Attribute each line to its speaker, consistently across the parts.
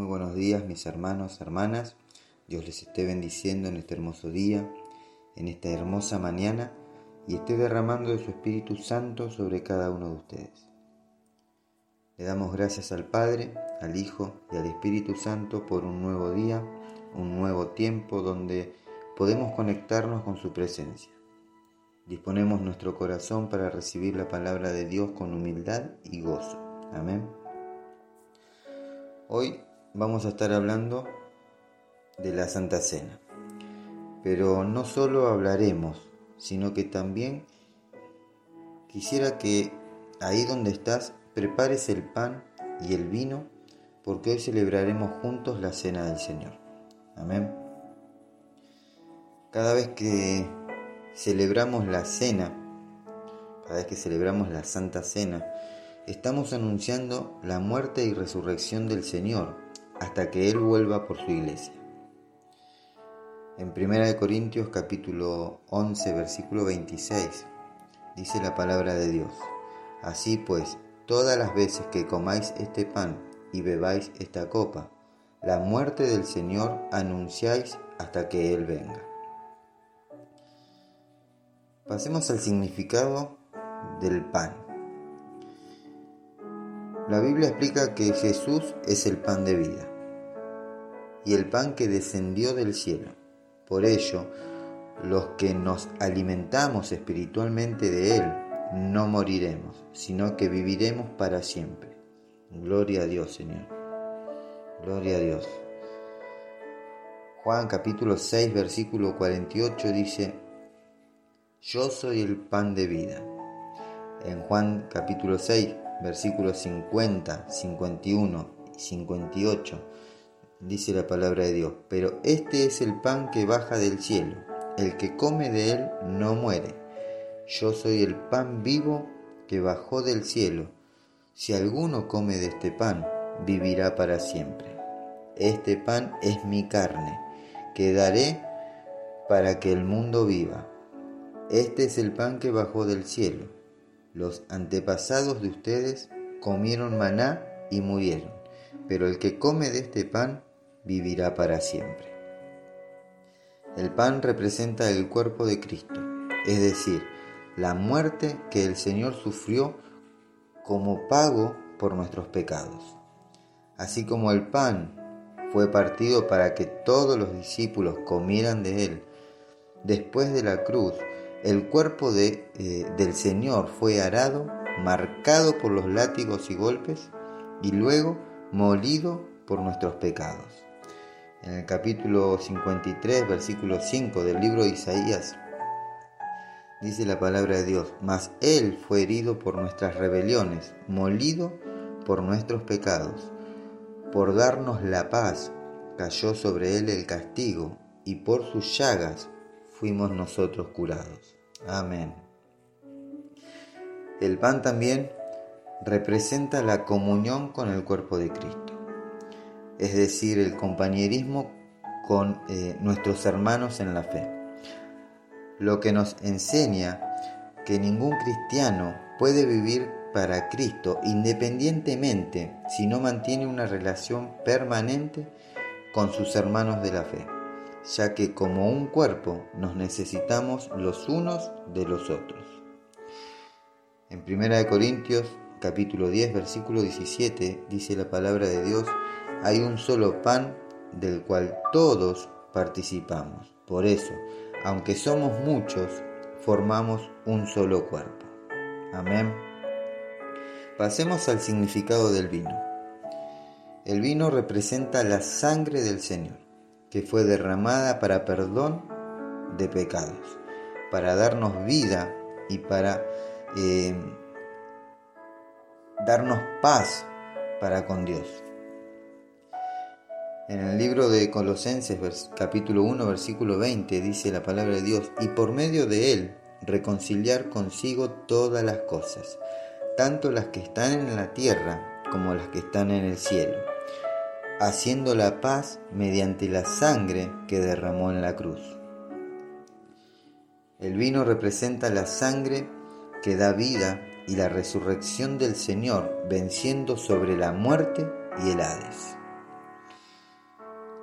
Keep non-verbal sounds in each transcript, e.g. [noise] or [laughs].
Speaker 1: Muy buenos días mis hermanos, hermanas. Dios les esté bendiciendo en este hermoso día, en esta hermosa mañana y esté derramando de su Espíritu Santo sobre cada uno de ustedes. Le damos gracias al Padre, al Hijo y al Espíritu Santo por un nuevo día, un nuevo tiempo donde podemos conectarnos con su presencia. Disponemos nuestro corazón para recibir la palabra de Dios con humildad y gozo. Amén. Hoy vamos a estar hablando de la Santa Cena. Pero no solo hablaremos, sino que también quisiera que ahí donde estás prepares el pan y el vino, porque hoy celebraremos juntos la Cena del Señor. Amén. Cada vez que celebramos la cena, cada vez que celebramos la Santa Cena, estamos anunciando la muerte y resurrección del Señor hasta que Él vuelva por su iglesia. En 1 Corintios capítulo 11 versículo 26 dice la palabra de Dios, Así pues, todas las veces que comáis este pan y bebáis esta copa, la muerte del Señor anunciáis hasta que Él venga. Pasemos al significado del pan. La Biblia explica que Jesús es el pan de vida y el pan que descendió del cielo. Por ello, los que nos alimentamos espiritualmente de Él no moriremos, sino que viviremos para siempre. Gloria a Dios, Señor. Gloria a Dios. Juan capítulo 6, versículo 48 dice, Yo soy el pan de vida. En Juan capítulo 6, versículos 50, 51 y 58 dice la palabra de Dios, pero este es el pan que baja del cielo, el que come de él no muere. Yo soy el pan vivo que bajó del cielo. Si alguno come de este pan, vivirá para siempre. Este pan es mi carne, que daré para que el mundo viva. Este es el pan que bajó del cielo. Los antepasados de ustedes comieron maná y murieron, pero el que come de este pan vivirá para siempre. El pan representa el cuerpo de Cristo, es decir, la muerte que el Señor sufrió como pago por nuestros pecados. Así como el pan fue partido para que todos los discípulos comieran de él, después de la cruz, el cuerpo de, eh, del Señor fue arado, marcado por los látigos y golpes, y luego molido por nuestros pecados en el capítulo 53, versículo 5 del libro de Isaías, dice la palabra de Dios, mas Él fue herido por nuestras rebeliones, molido por nuestros pecados. Por darnos la paz, cayó sobre Él el castigo, y por sus llagas fuimos nosotros curados. Amén. El pan también representa la comunión con el cuerpo de Cristo es decir, el compañerismo con eh, nuestros hermanos en la fe. Lo que nos enseña que ningún cristiano puede vivir para Cristo independientemente si no mantiene una relación permanente con sus hermanos de la fe, ya que como un cuerpo nos necesitamos los unos de los otros. En 1 Corintios capítulo 10 versículo 17 dice la palabra de Dios, hay un solo pan del cual todos participamos. Por eso, aunque somos muchos, formamos un solo cuerpo. Amén. Pasemos al significado del vino. El vino representa la sangre del Señor, que fue derramada para perdón de pecados, para darnos vida y para eh, darnos paz para con Dios. En el libro de Colosenses capítulo 1 versículo 20 dice la palabra de Dios, y por medio de él reconciliar consigo todas las cosas, tanto las que están en la tierra como las que están en el cielo, haciendo la paz mediante la sangre que derramó en la cruz. El vino representa la sangre que da vida y la resurrección del Señor, venciendo sobre la muerte y el Hades.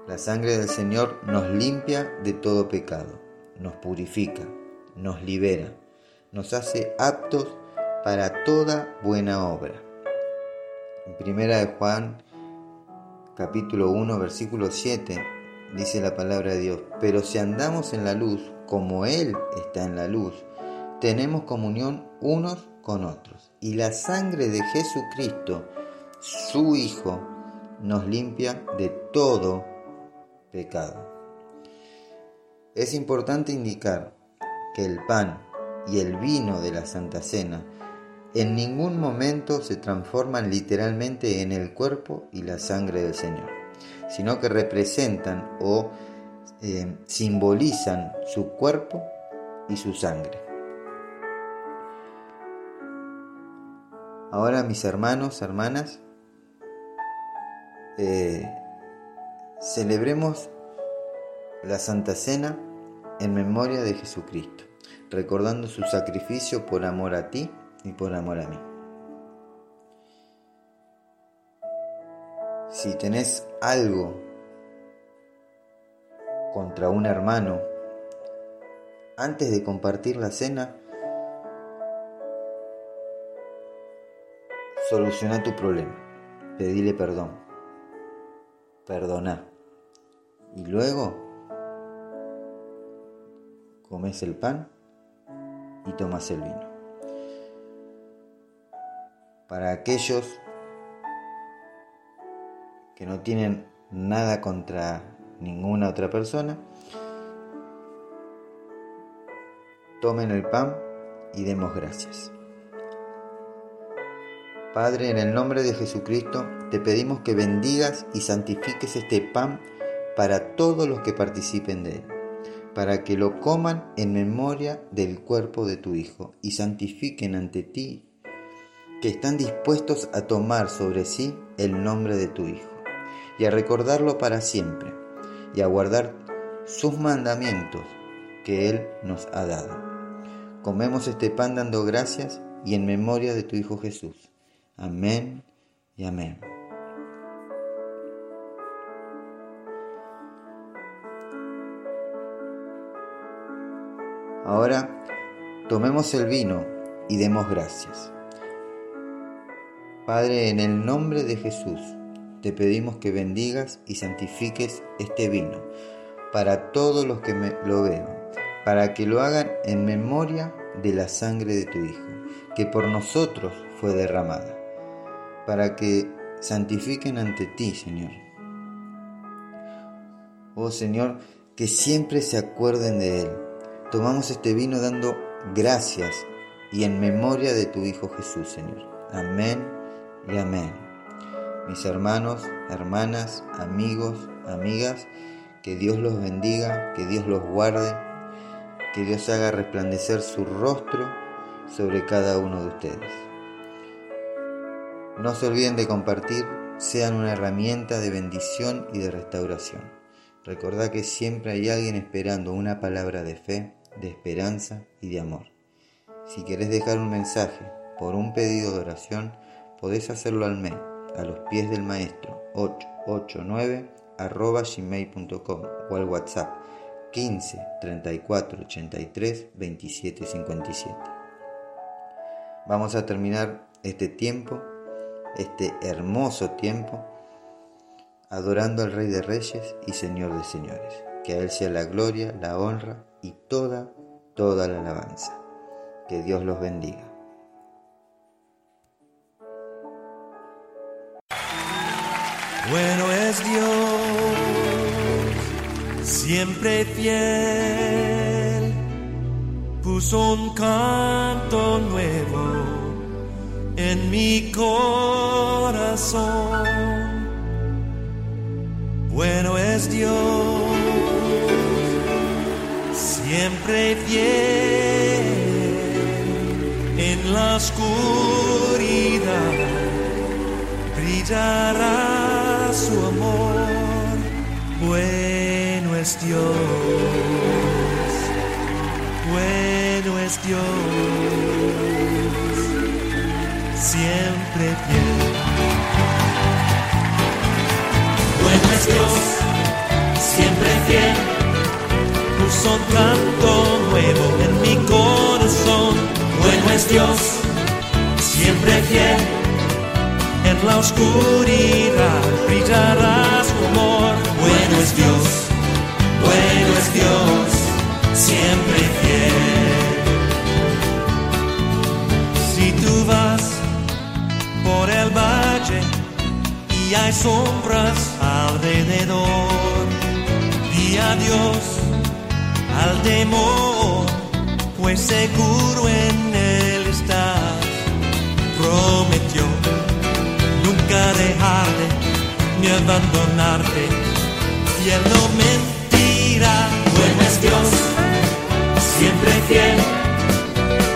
Speaker 1: La sangre del Señor nos limpia de todo pecado, nos purifica, nos libera, nos hace aptos para toda buena obra. En primera de Juan capítulo 1 versículo 7 dice la palabra de Dios, pero si andamos en la luz como Él está en la luz, tenemos comunión unos con otros. Y la sangre de Jesucristo, su Hijo, nos limpia de todo pecado. Es importante indicar que el pan y el vino de la Santa Cena en ningún momento se transforman literalmente en el cuerpo y la sangre del Señor, sino que representan o eh, simbolizan su cuerpo y su sangre. Ahora mis hermanos, hermanas, eh, celebremos la Santa Cena en memoria de Jesucristo, recordando su sacrificio por amor a ti y por amor a mí. Si tenés algo contra un hermano, antes de compartir la cena, soluciona tu problema, pedile perdón, perdona y luego comes el pan y tomas el vino. Para aquellos que no tienen nada contra ninguna otra persona, tomen el pan y demos gracias. Padre, en el nombre de Jesucristo, te pedimos que bendigas y santifiques este pan para todos los que participen de él, para que lo coman en memoria del cuerpo de tu Hijo y santifiquen ante ti, que están dispuestos a tomar sobre sí el nombre de tu Hijo y a recordarlo para siempre y a guardar sus mandamientos que Él nos ha dado. Comemos este pan dando gracias y en memoria de tu Hijo Jesús. Amén y amén. Ahora tomemos el vino y demos gracias. Padre, en el nombre de Jesús, te pedimos que bendigas y santifiques este vino para todos los que me lo beban, para que lo hagan en memoria de la sangre de tu Hijo, que por nosotros fue derramada para que santifiquen ante ti, Señor. Oh Señor, que siempre se acuerden de Él. Tomamos este vino dando gracias y en memoria de tu Hijo Jesús, Señor. Amén y amén. Mis hermanos, hermanas, amigos, amigas, que Dios los bendiga, que Dios los guarde, que Dios haga resplandecer su rostro sobre cada uno de ustedes. No se olviden de compartir, sean una herramienta de bendición y de restauración. Recordad que siempre hay alguien esperando una palabra de fe, de esperanza y de amor. Si querés dejar un mensaje por un pedido de oración, podés hacerlo al mail, a los pies del maestro, 889 arroba gmail.com o al WhatsApp 15 34 83 27 57. Vamos a terminar este tiempo este hermoso tiempo adorando al Rey de Reyes y Señor de Señores. Que a Él sea la gloria, la honra y toda, toda la alabanza. Que Dios los bendiga.
Speaker 2: Bueno es Dios, siempre fiel, puso un canto nuevo en mi corazón. Bueno es Dios, siempre fiel en la oscuridad, brillará su amor. Bueno es Dios, bueno es Dios siempre fiel. Bueno es Dios. siempre fiel. Puso un canto nuevo en mi corazón. Bueno es Dios, siempre fiel. En la oscuridad brillará su amor. Y hay sombras alrededor, di adiós al temor, pues seguro en él estás. Prometió nunca dejarte ni abandonarte, y él no mentirá. Bueno es Dios, siempre fiel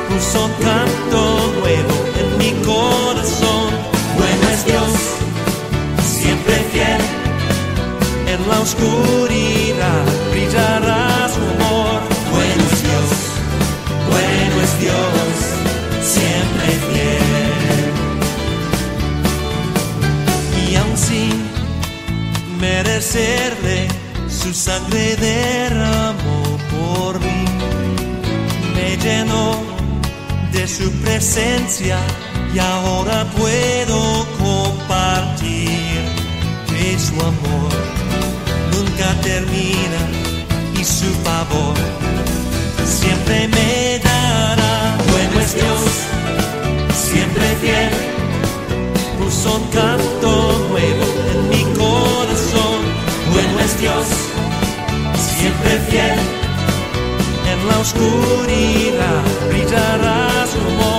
Speaker 2: puso la oscuridad brillará su amor. Bueno es Dios, bueno es Dios, siempre fiel. Y aun sin merecerle, su sangre derramó por mí me llenó de su presencia y ahora puedo compartir que su amor termina y su favor siempre me dará. Bueno es Dios, siempre fiel, puso un canto nuevo en mi corazón. Bueno es Dios, siempre fiel en la oscuridad brillará su amor.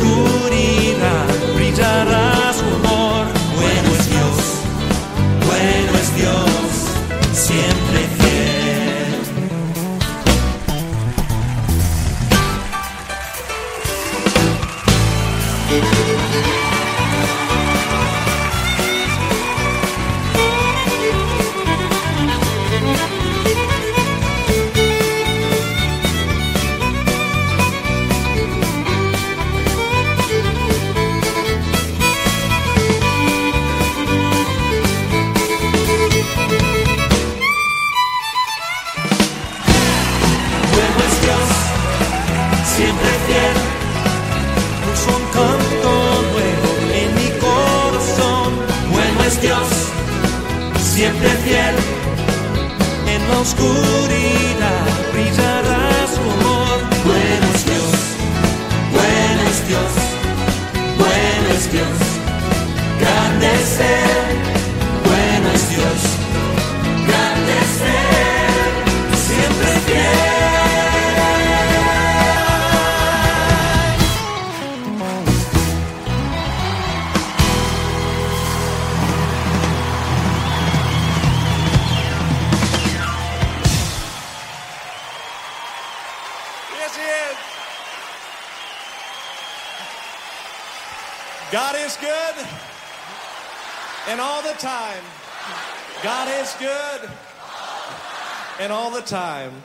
Speaker 2: En Dios, siempre fiel. En la oscuridad brillará su amor. Bueno es Dios, bueno es Dios, bueno es Dios. Grande es
Speaker 3: God is good. And all the time. God is good. And all the time. [laughs]